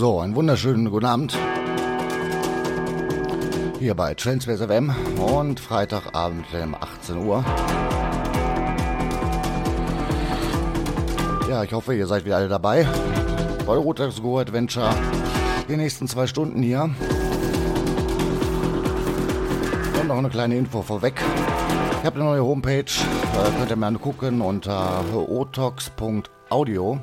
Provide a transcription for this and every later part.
So, einen wunderschönen guten Abend. Hier bei Transverse FM und Freitagabend um 18 Uhr. Ja, ich hoffe, ihr seid wieder alle dabei. Bei Rotax Go Adventure. Die nächsten zwei Stunden hier. Und noch eine kleine Info vorweg. Ich habe eine neue Homepage. Da könnt ihr mal angucken unter otox.audio.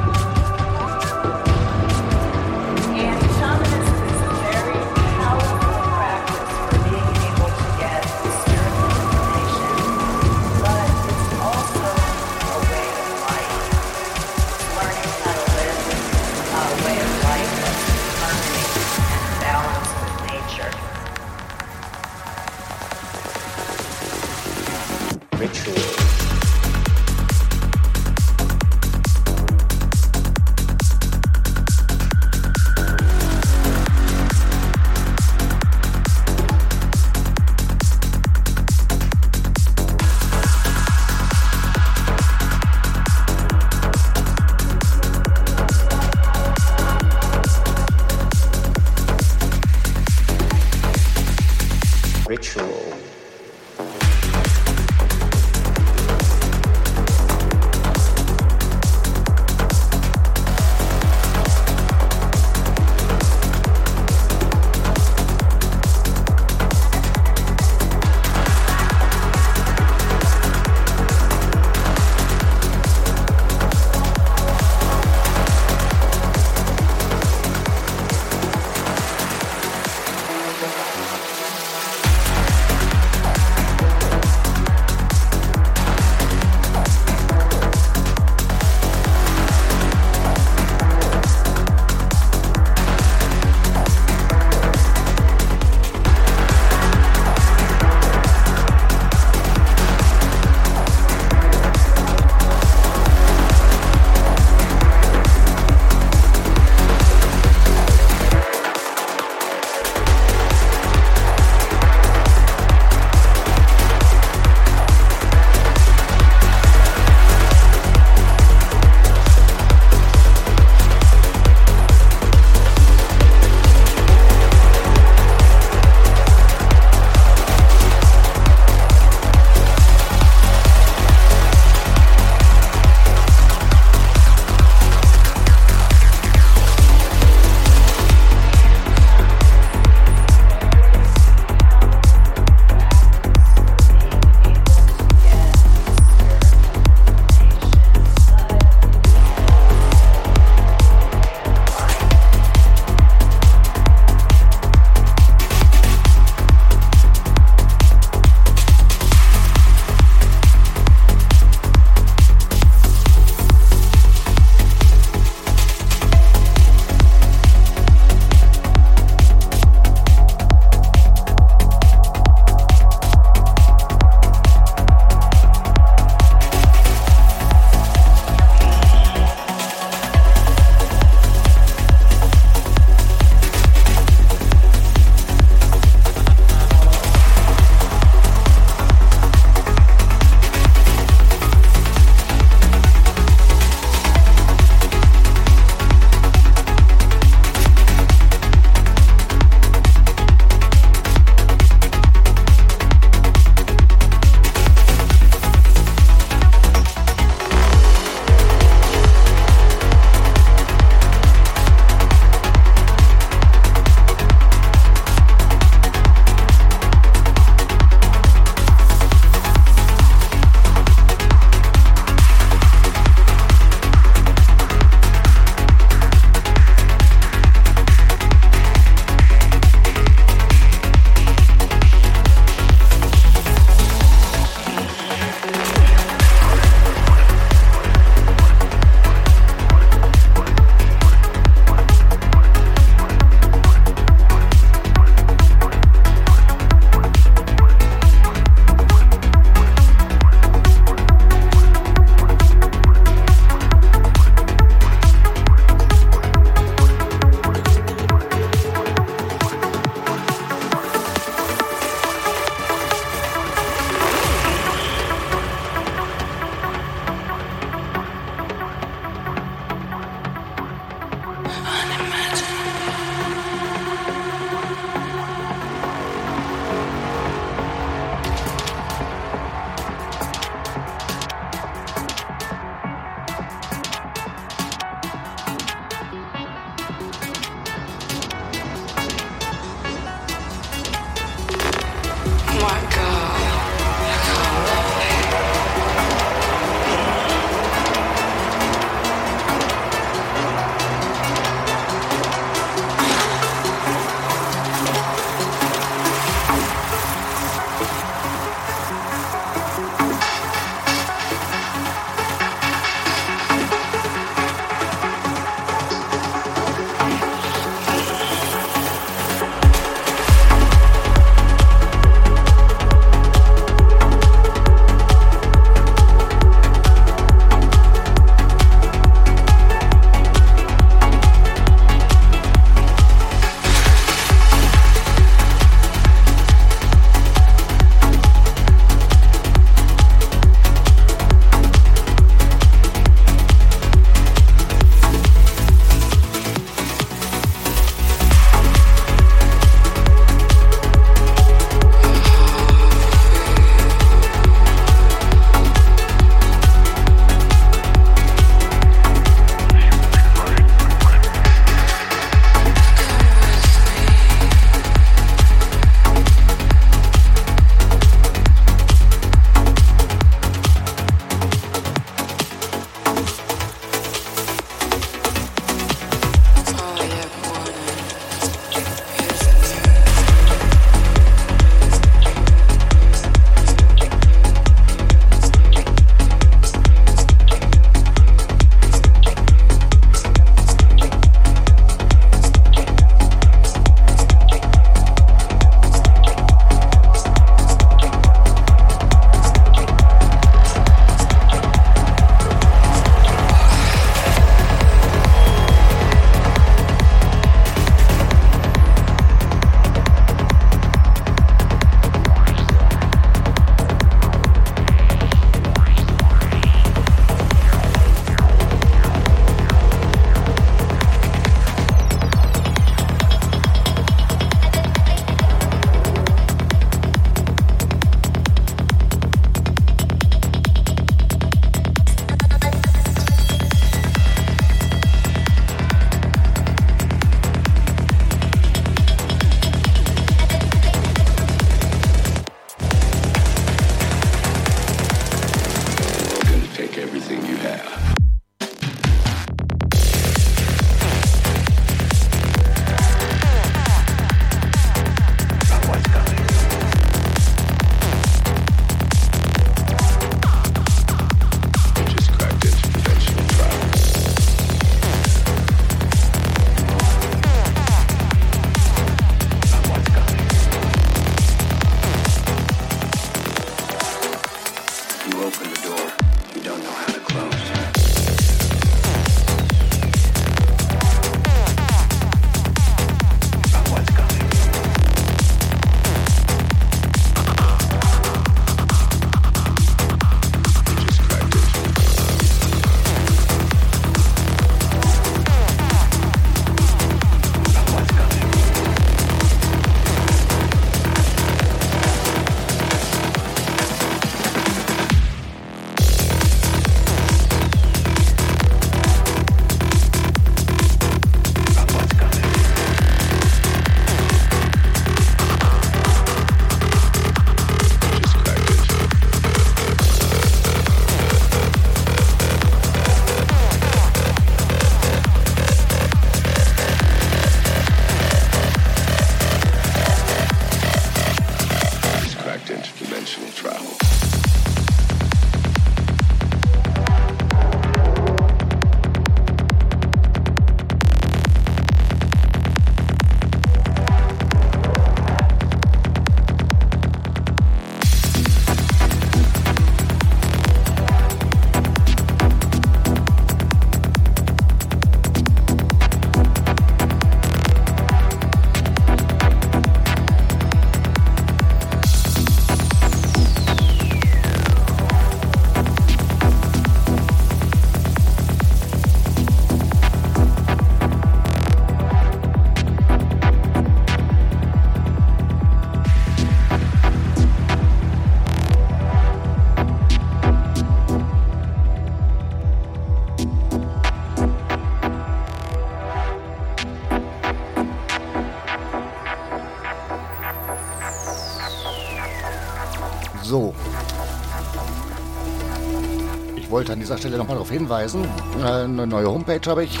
an dieser Stelle nochmal darauf hinweisen. Eine neue Homepage habe ich,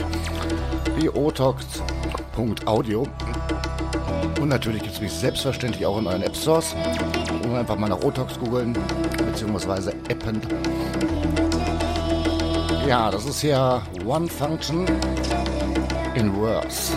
die otox.audio. Und natürlich gibt es mich selbstverständlich auch in euren App Stores. Und einfach mal nach Otox googeln, beziehungsweise appen. Ja, das ist ja One Function in Words.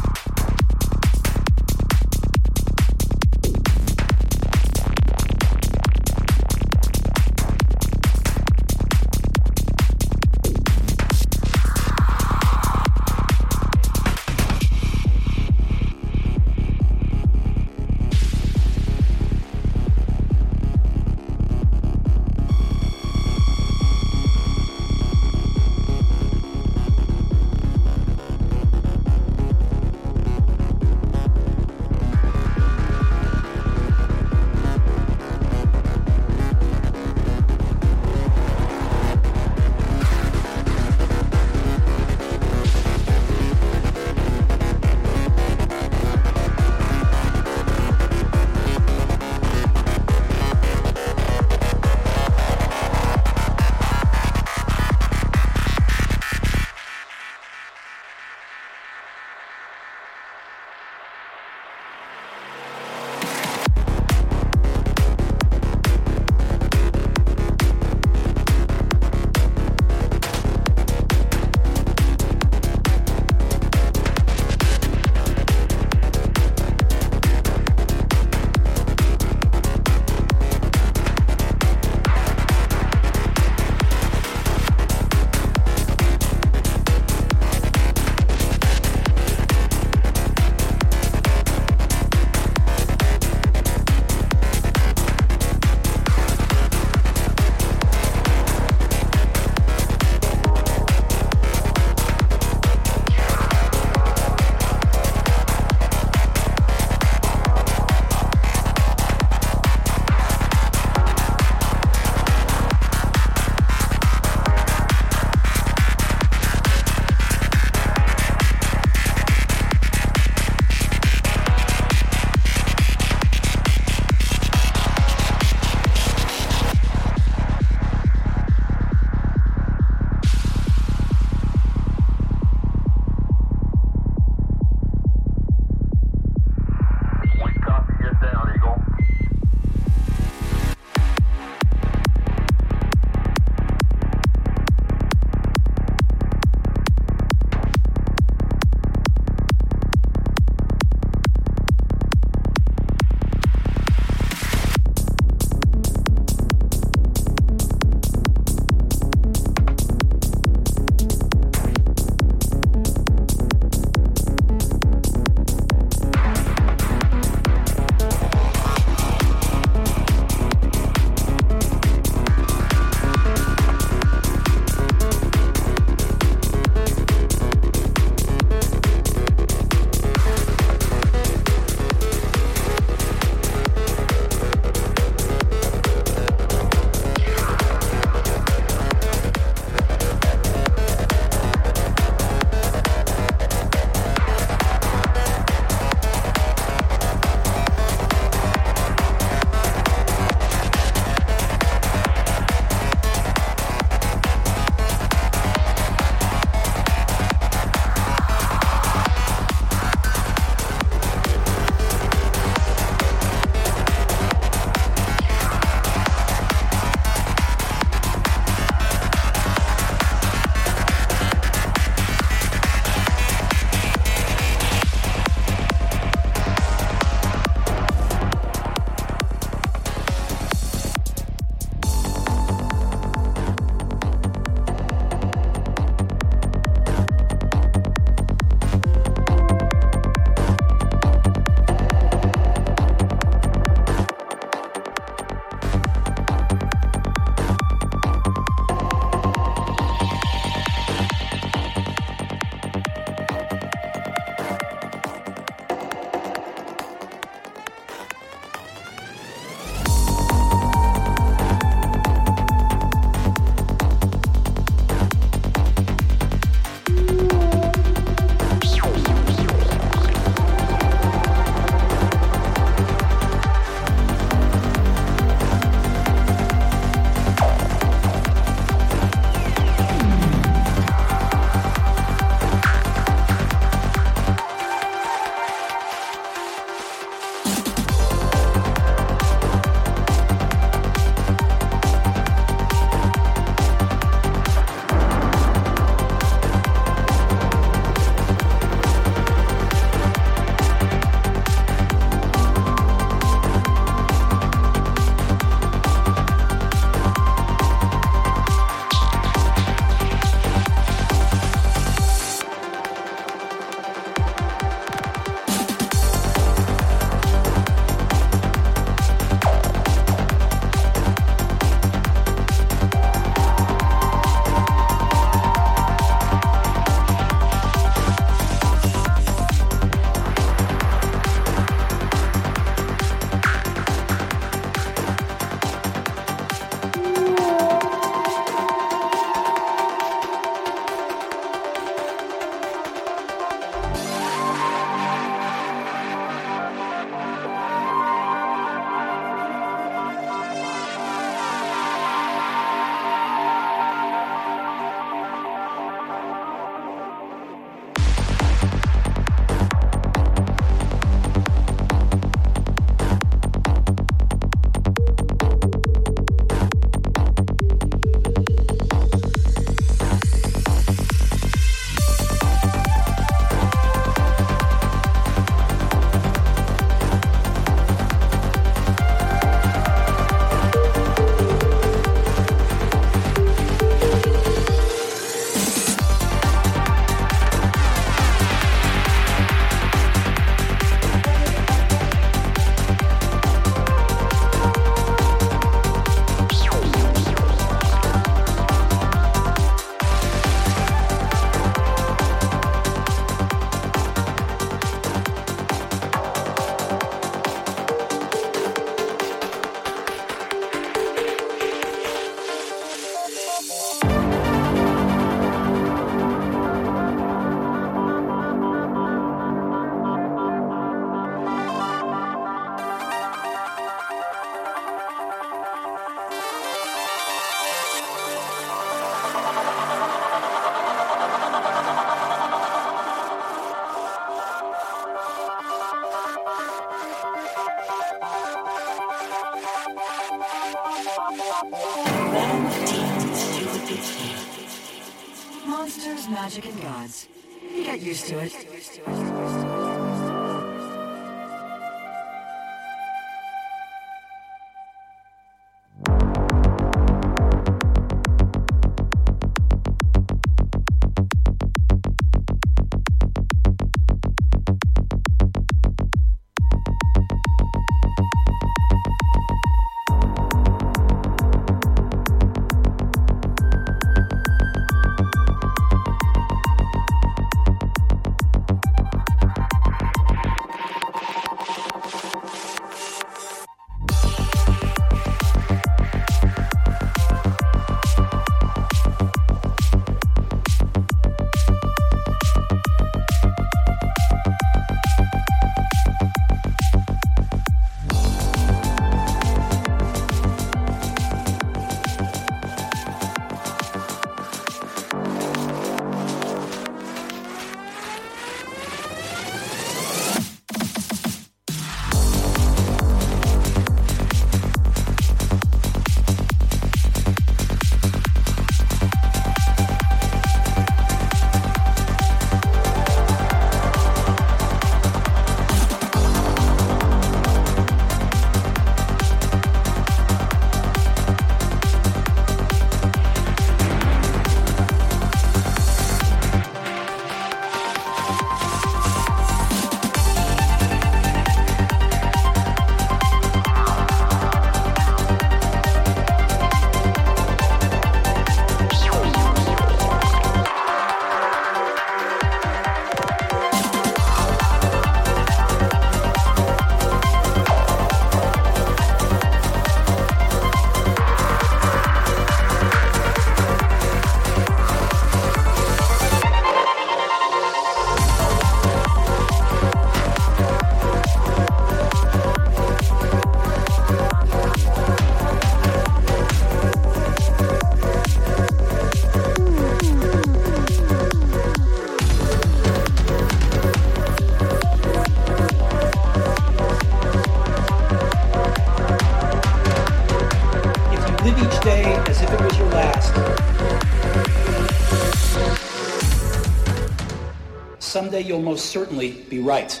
Someday you'll most certainly be right.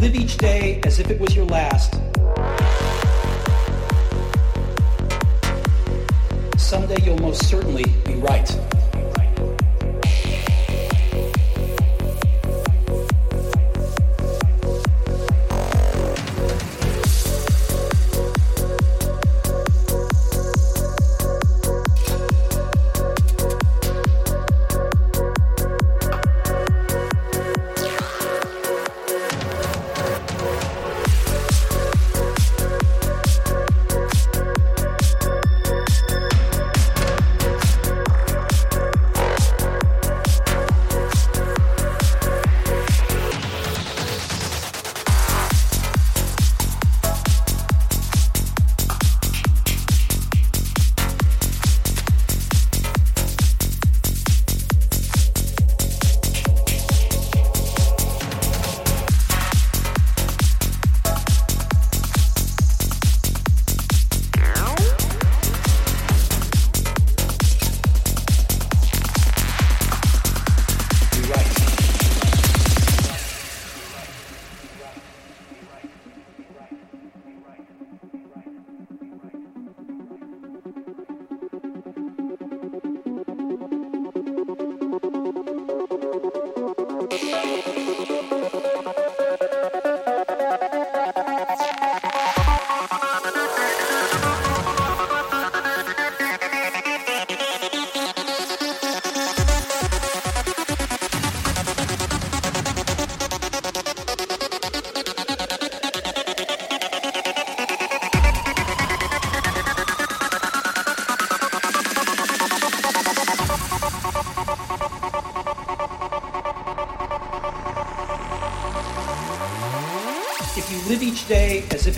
Live each day as if it was your last. Someday you'll most certainly be right.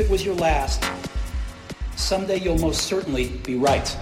Was your last, someday you'll most certainly be right.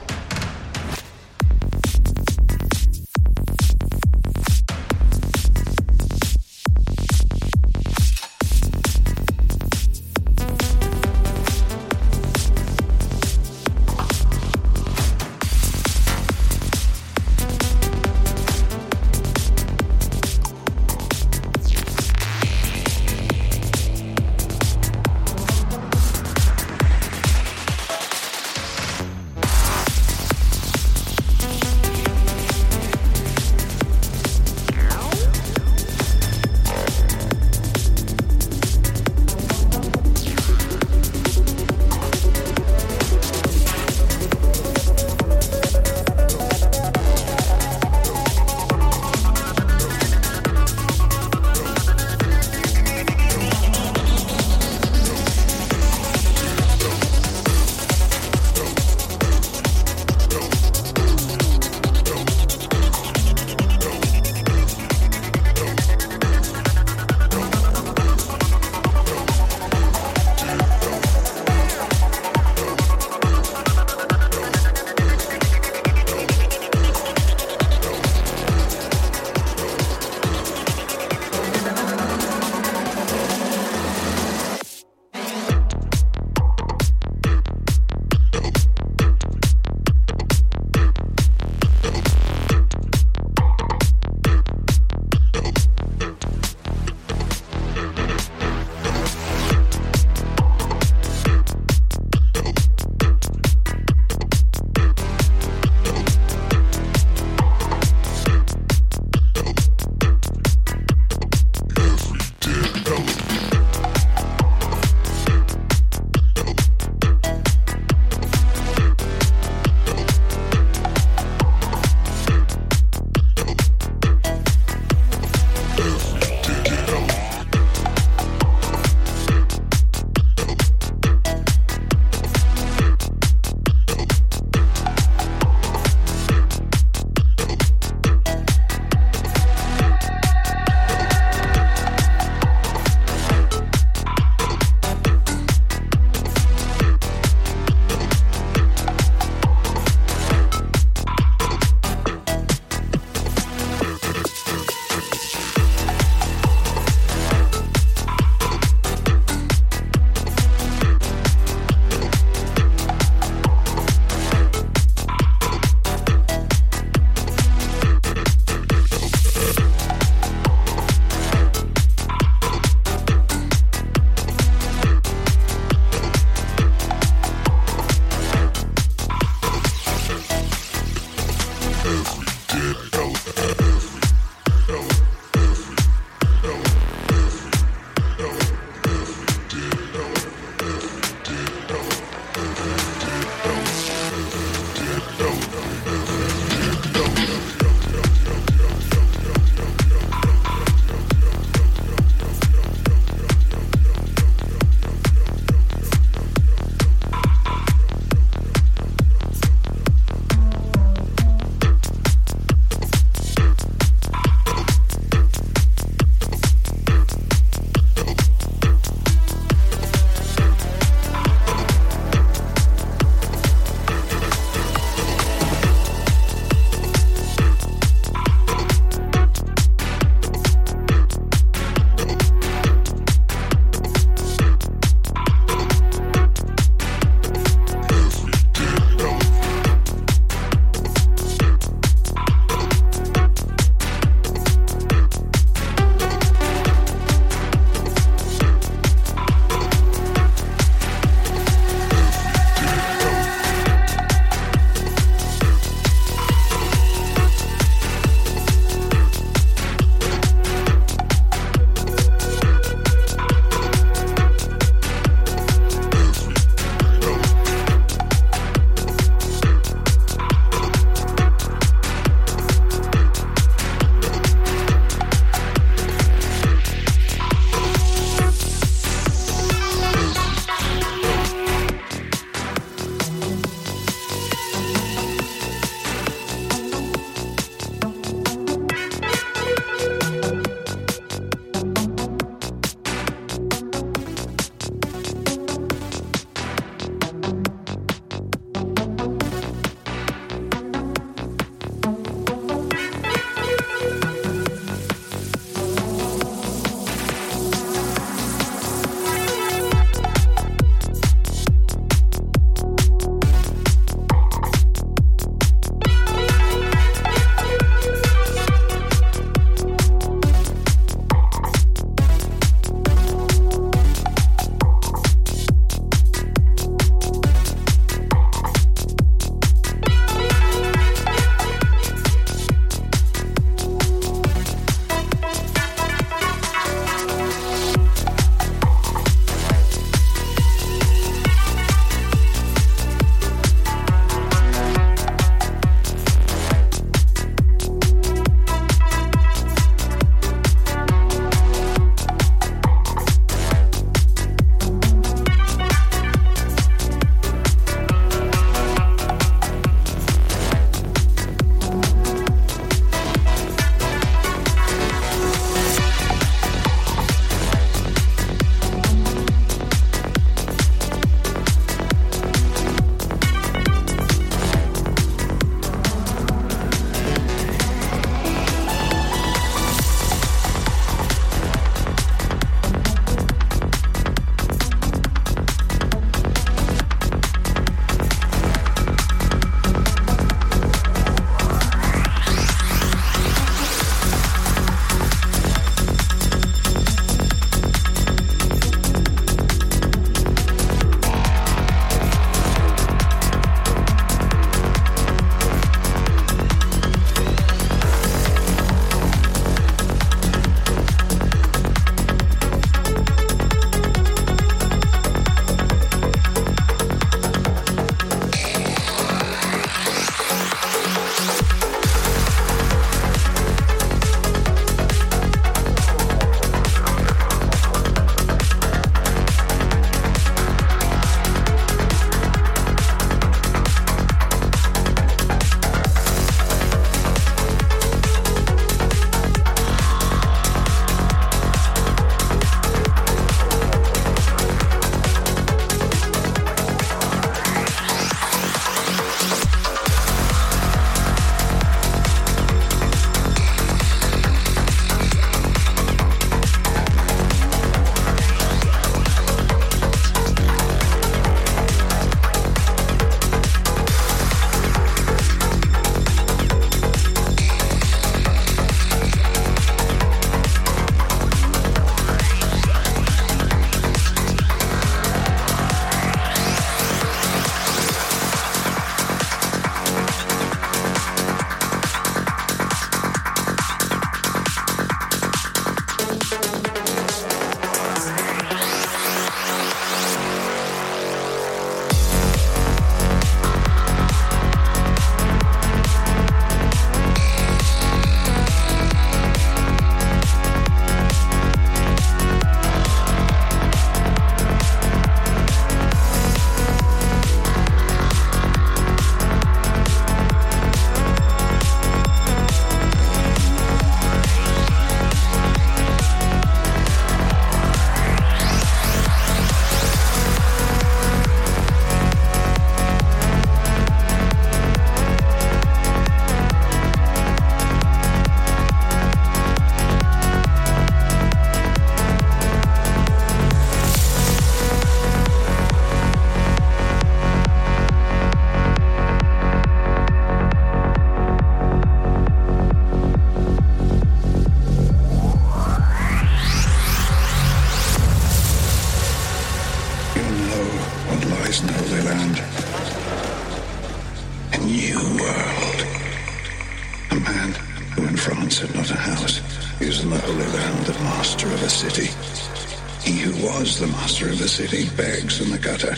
City begs in the gutter.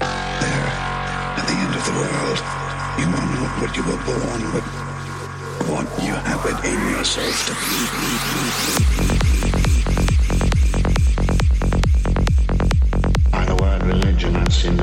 There, at the end of the world, you are not what you were born, but what you have within yourself to be. By the word religion, I've seen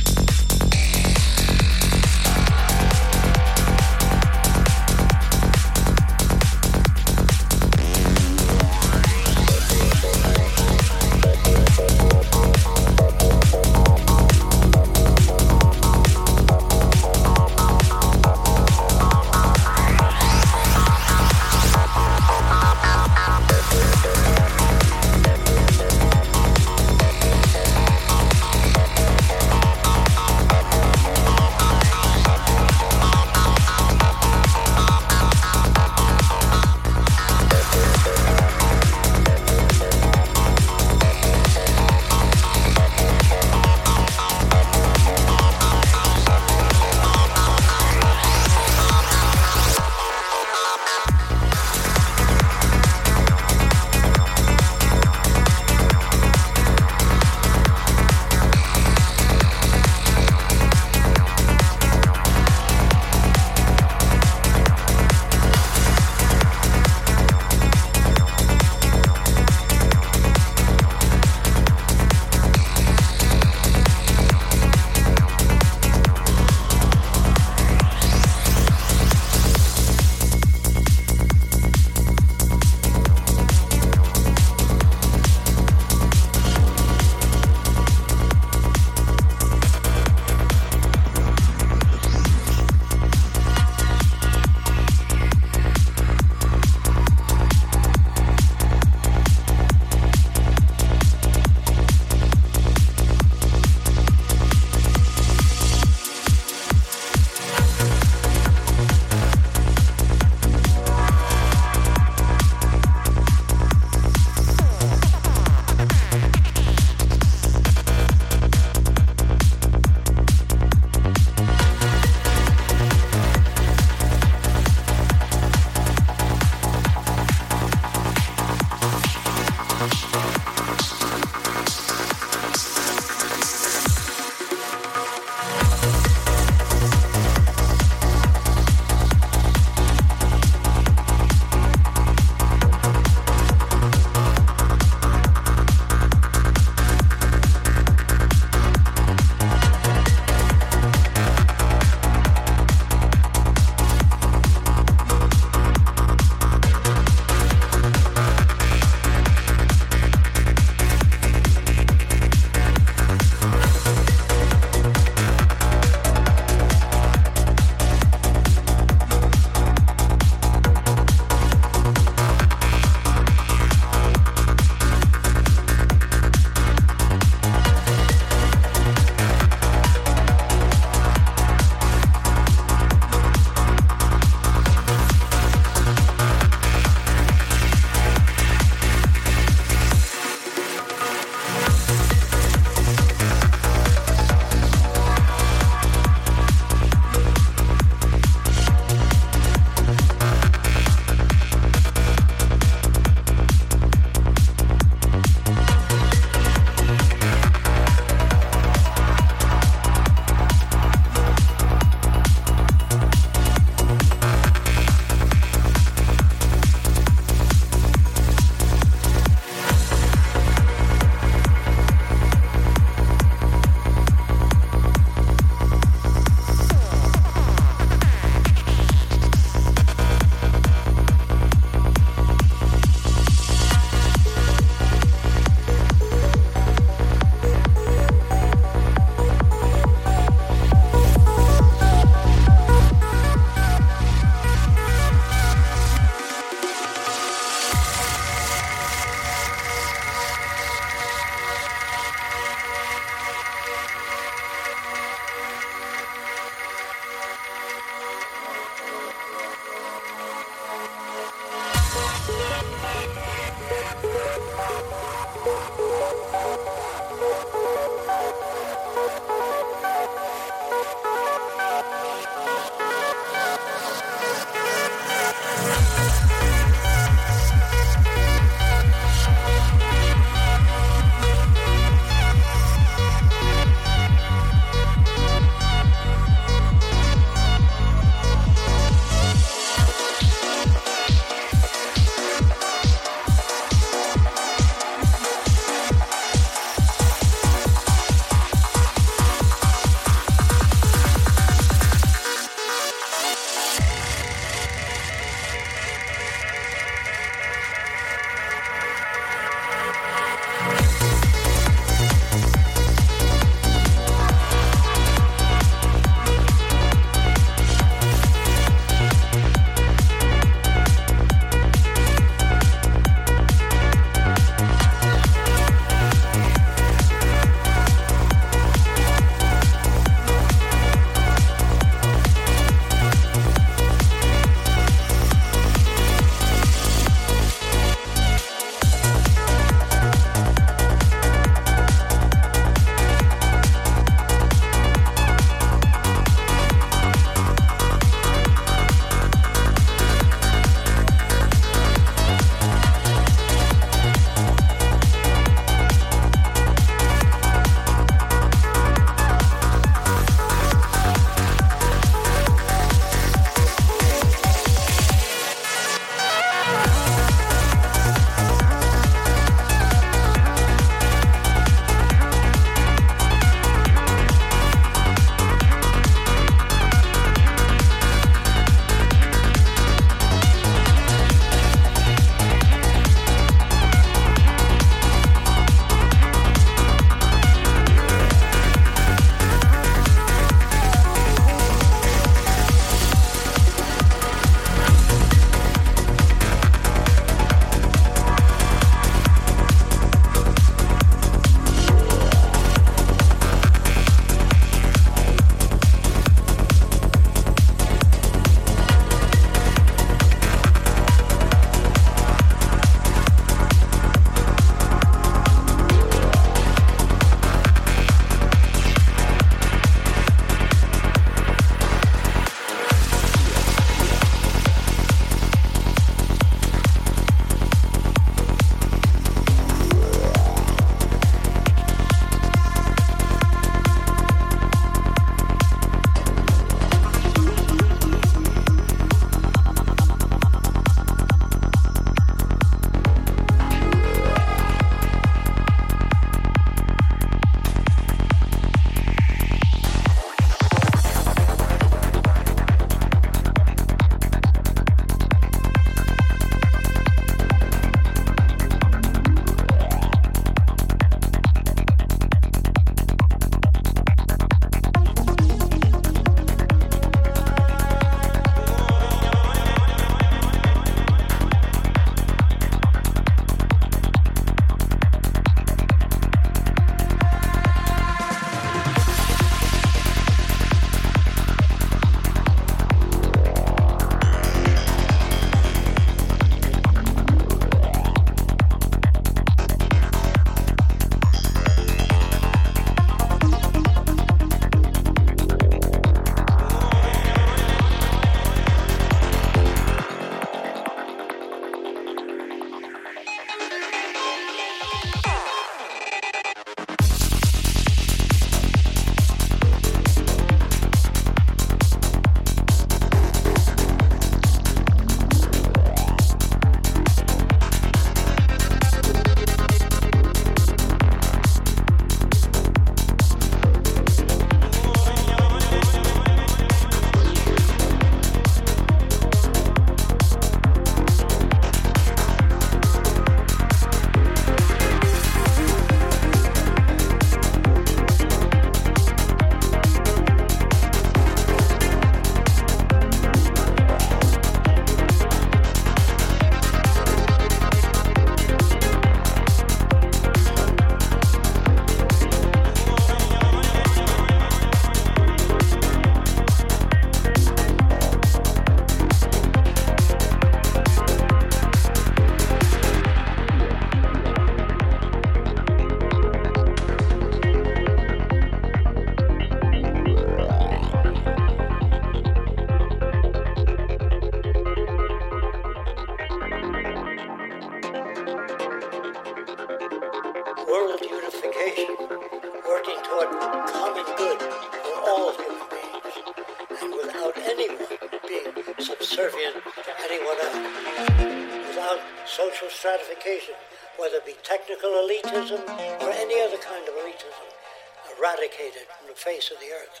technical elitism or any other kind of elitism, eradicated from the face of the earth.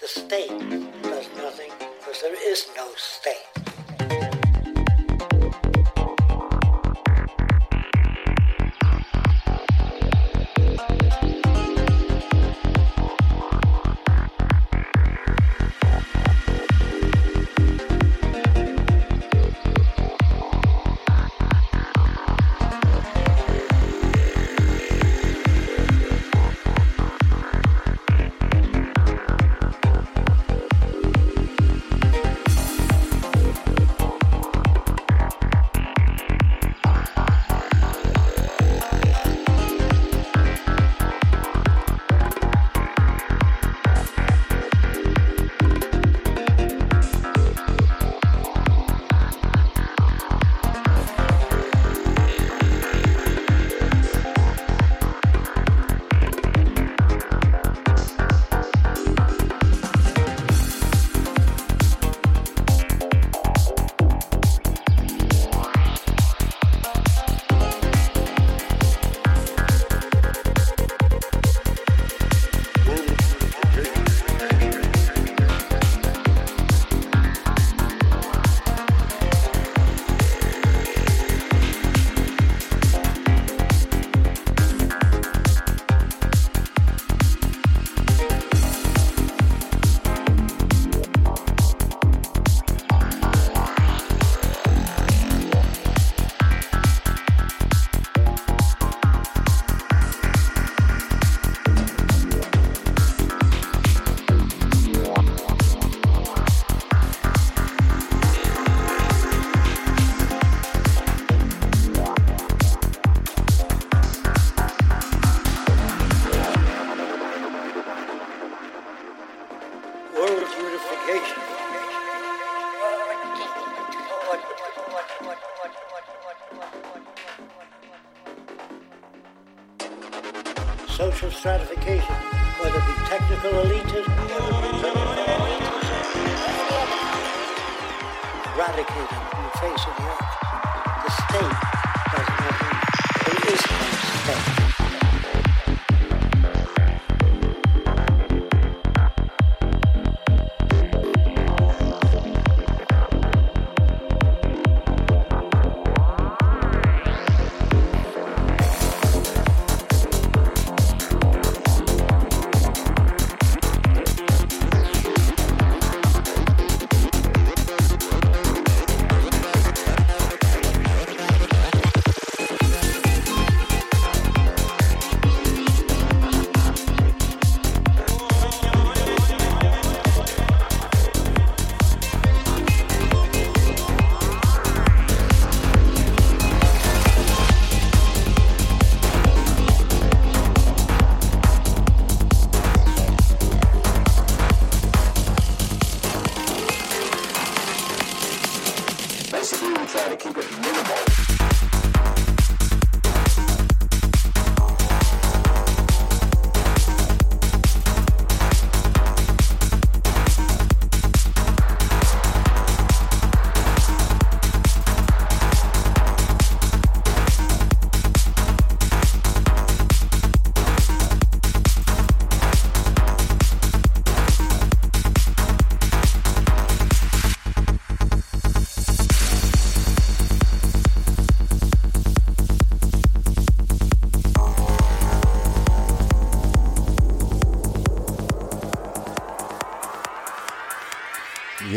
The state does nothing because there is no state.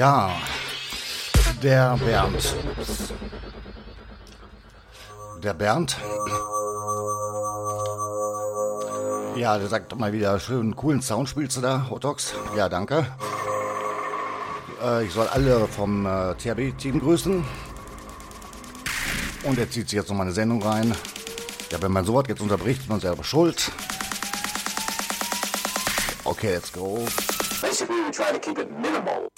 Ja, der Bernd. Der Bernd. Ja, der sagt mal wieder schön coolen Sound spielst du da, Otox. Ja, danke. Äh, ich soll alle vom äh, THB-Team grüßen. Und er zieht sich jetzt noch mal eine Sendung rein. Ja, wenn man sowas jetzt unterbricht, ist man selber schuld. Okay, let's go. Basically, we try to keep it minimal.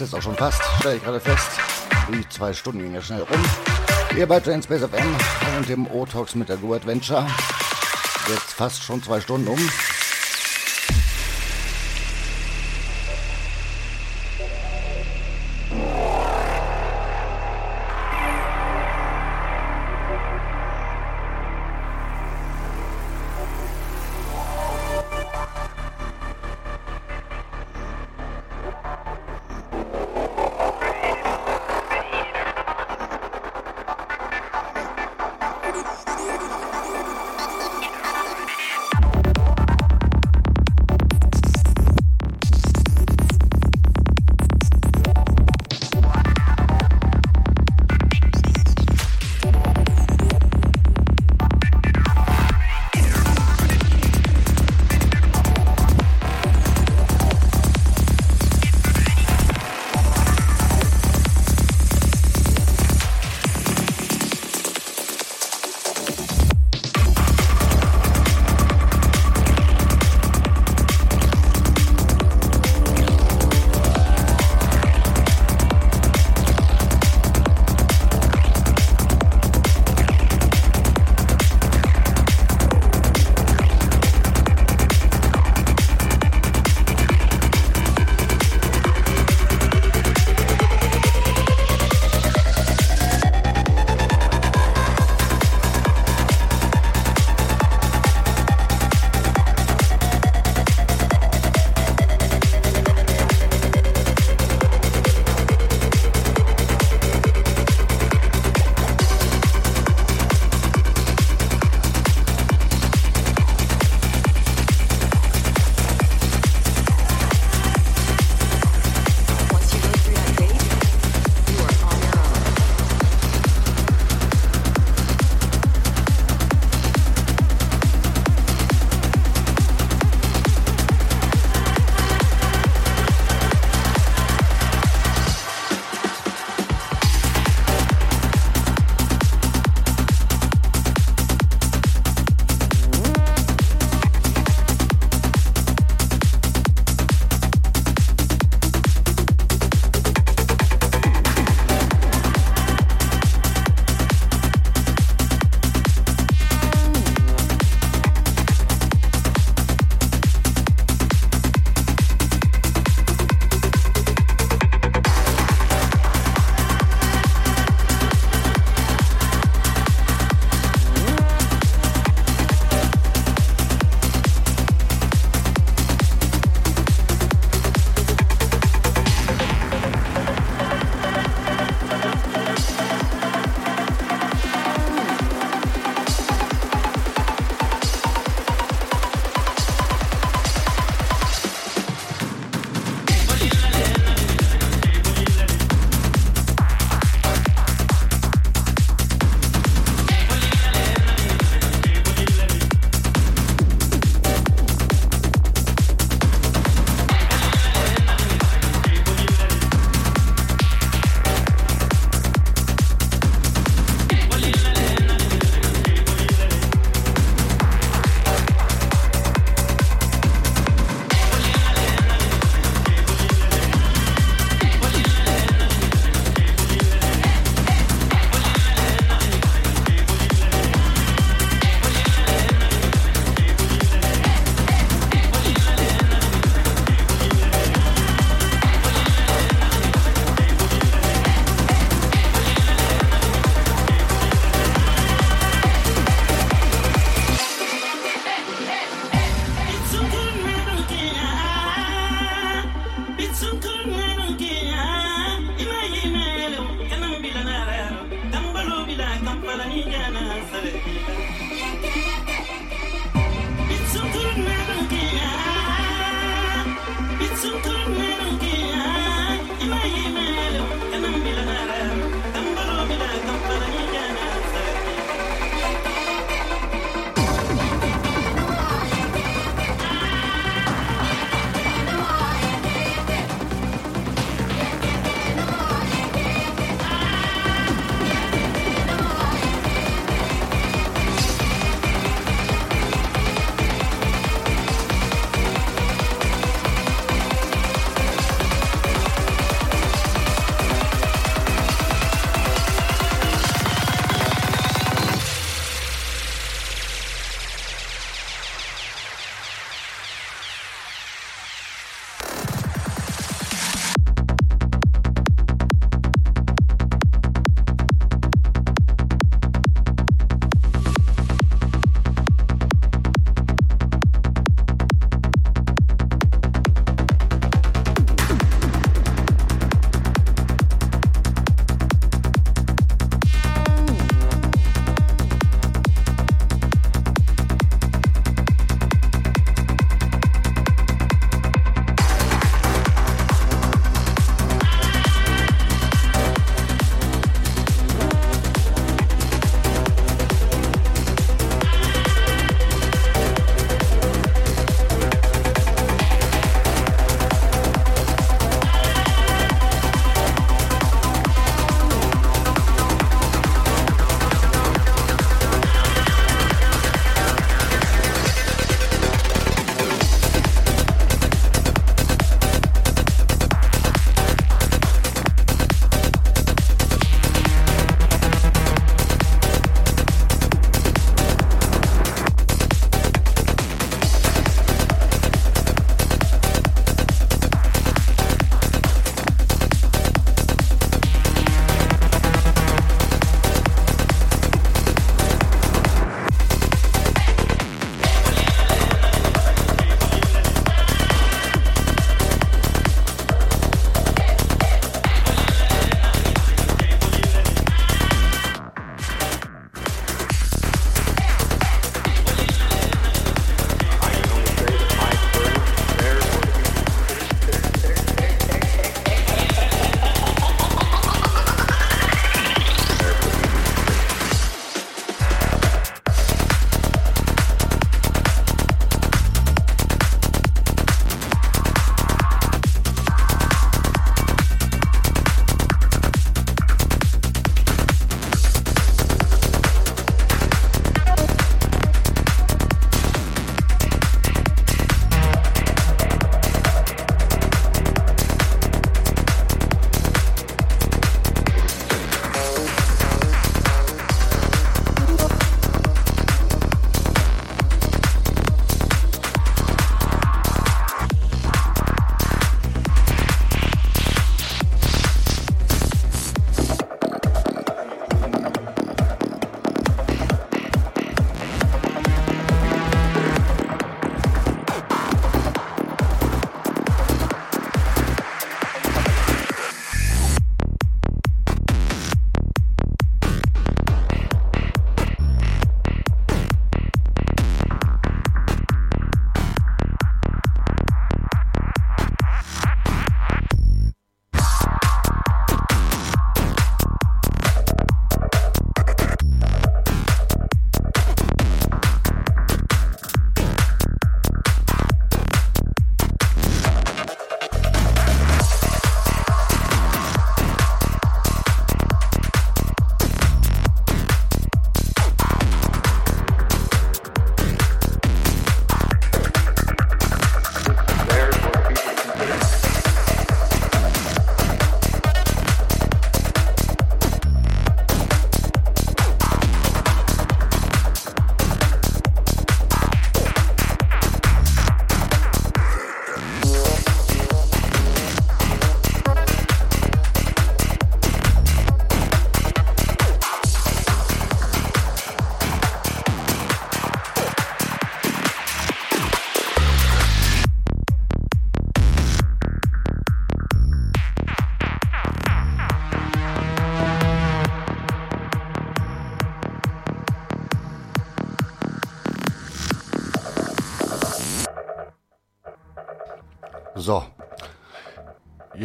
Das jetzt auch schon fast, stelle ich gerade fest. Die zwei Stunden gingen ja schnell rum. Hier bei Train Space FM und dem O-Talks mit der Go Adventure. Jetzt fast schon zwei Stunden um.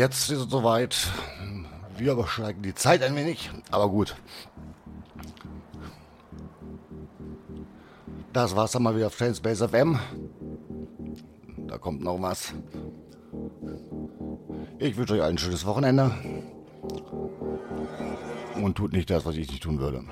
Jetzt ist es soweit. Wir übersteigen die Zeit ein wenig, aber gut. Das war's dann mal wieder auf Trainspace FM. Da kommt noch was. Ich wünsche euch ein schönes Wochenende. Und tut nicht das, was ich nicht tun würde.